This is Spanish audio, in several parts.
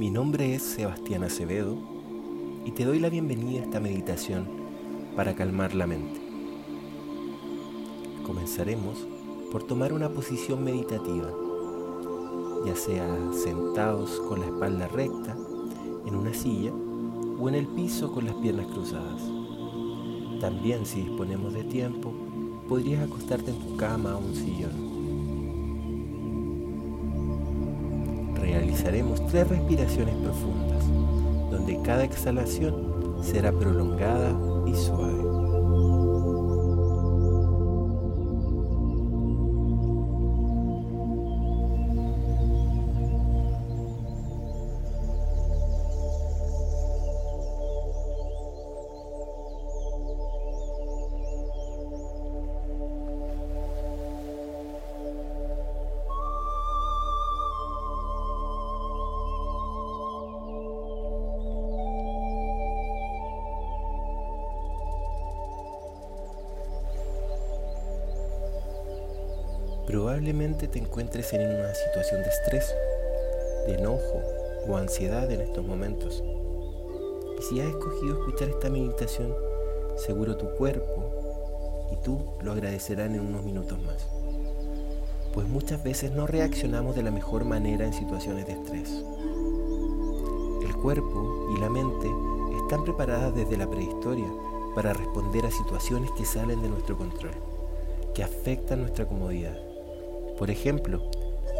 Mi nombre es Sebastián Acevedo y te doy la bienvenida a esta meditación para calmar la mente. Comenzaremos por tomar una posición meditativa, ya sea sentados con la espalda recta en una silla o en el piso con las piernas cruzadas. También si disponemos de tiempo, podrías acostarte en tu cama o un sillón. Realizaremos tres respiraciones profundas, donde cada exhalación será prolongada y suave. Probablemente te encuentres en una situación de estrés, de enojo o ansiedad en estos momentos. Y si has escogido escuchar esta meditación, seguro tu cuerpo y tú lo agradecerán en unos minutos más. Pues muchas veces no reaccionamos de la mejor manera en situaciones de estrés. El cuerpo y la mente están preparadas desde la prehistoria para responder a situaciones que salen de nuestro control, que afectan nuestra comodidad por ejemplo,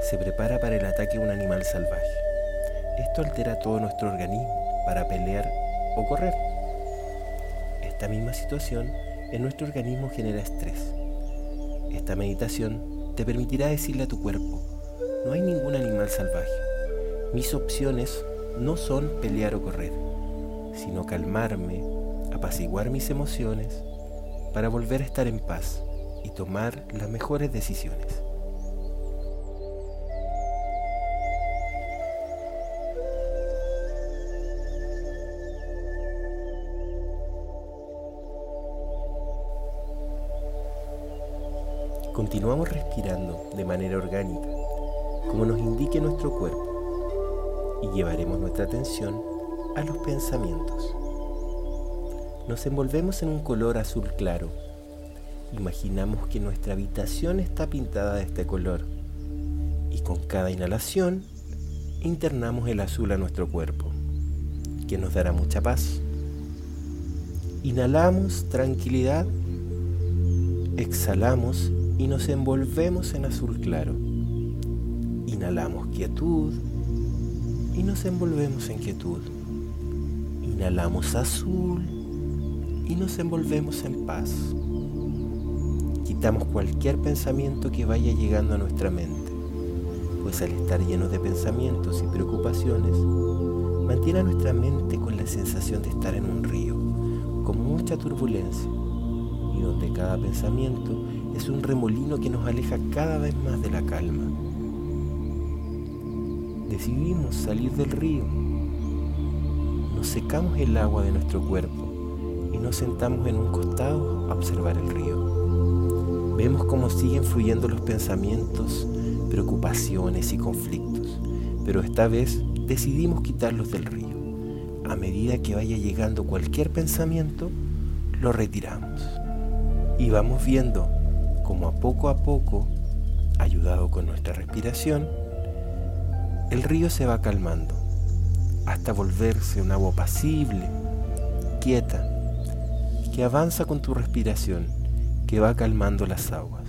se prepara para el ataque de un animal salvaje. Esto altera todo nuestro organismo para pelear o correr. Esta misma situación en nuestro organismo genera estrés. Esta meditación te permitirá decirle a tu cuerpo, no hay ningún animal salvaje. Mis opciones no son pelear o correr, sino calmarme, apaciguar mis emociones para volver a estar en paz y tomar las mejores decisiones. Continuamos respirando de manera orgánica, como nos indique nuestro cuerpo, y llevaremos nuestra atención a los pensamientos. Nos envolvemos en un color azul claro. Imaginamos que nuestra habitación está pintada de este color y con cada inhalación internamos el azul a nuestro cuerpo, que nos dará mucha paz. Inhalamos tranquilidad, exhalamos y nos envolvemos en azul claro. Inhalamos quietud y nos envolvemos en quietud. Inhalamos azul y nos envolvemos en paz. Quitamos cualquier pensamiento que vaya llegando a nuestra mente, pues al estar llenos de pensamientos y preocupaciones, mantiene a nuestra mente con la sensación de estar en un río, con mucha turbulencia, y donde cada pensamiento es un remolino que nos aleja cada vez más de la calma. Decidimos salir del río. Nos secamos el agua de nuestro cuerpo y nos sentamos en un costado a observar el río. Vemos cómo siguen fluyendo los pensamientos, preocupaciones y conflictos, pero esta vez decidimos quitarlos del río. A medida que vaya llegando cualquier pensamiento, lo retiramos. Y vamos viendo como a poco a poco, ayudado con nuestra respiración, el río se va calmando hasta volverse un agua pasible, quieta, que avanza con tu respiración, que va calmando las aguas.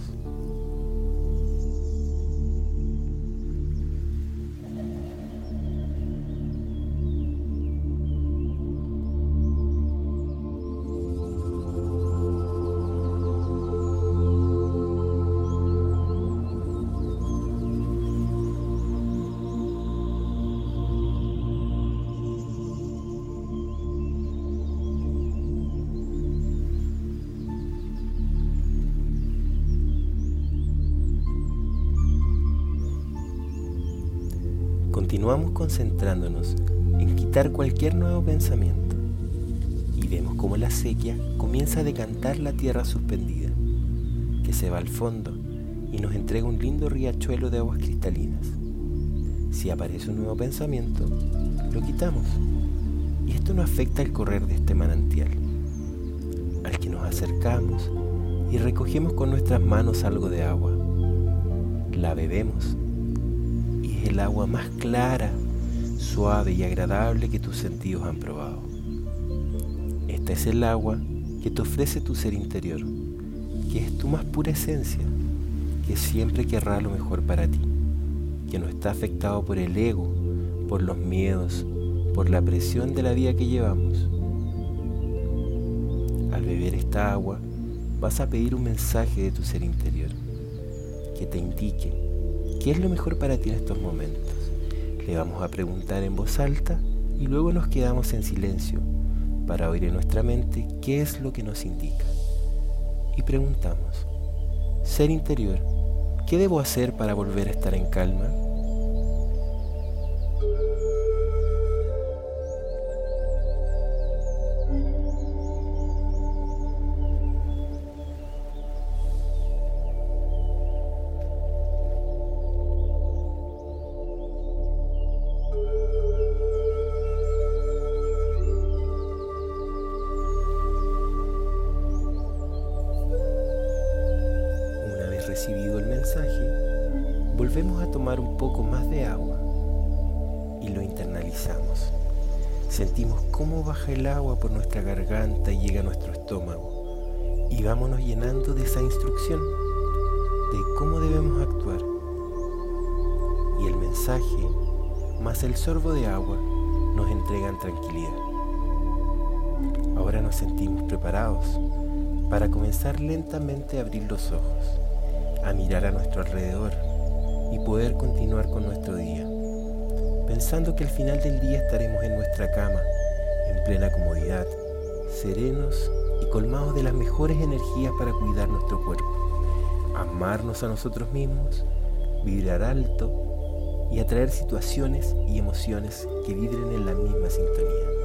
Continuamos concentrándonos en quitar cualquier nuevo pensamiento y vemos como la sequía comienza a decantar la tierra suspendida, que se va al fondo y nos entrega un lindo riachuelo de aguas cristalinas. Si aparece un nuevo pensamiento, lo quitamos. Y esto no afecta el correr de este manantial, al que nos acercamos y recogemos con nuestras manos algo de agua. La bebemos es el agua más clara, suave y agradable que tus sentidos han probado. Esta es el agua que te ofrece tu ser interior, que es tu más pura esencia, que siempre querrá lo mejor para ti, que no está afectado por el ego, por los miedos, por la presión de la vida que llevamos. Al beber esta agua, vas a pedir un mensaje de tu ser interior que te indique qué es lo mejor para ti en estos momentos. Le vamos a preguntar en voz alta y luego nos quedamos en silencio para oír en nuestra mente qué es lo que nos indica. Y preguntamos, ser interior, ¿qué debo hacer para volver a estar en calma? Volvemos a tomar un poco más de agua y lo internalizamos. Sentimos cómo baja el agua por nuestra garganta y llega a nuestro estómago y vámonos llenando de esa instrucción de cómo debemos actuar. Y el mensaje más el sorbo de agua nos entregan tranquilidad. Ahora nos sentimos preparados para comenzar lentamente a abrir los ojos a mirar a nuestro alrededor y poder continuar con nuestro día, pensando que al final del día estaremos en nuestra cama, en plena comodidad, serenos y colmados de las mejores energías para cuidar nuestro cuerpo, amarnos a nosotros mismos, vibrar alto y atraer situaciones y emociones que vibren en la misma sintonía.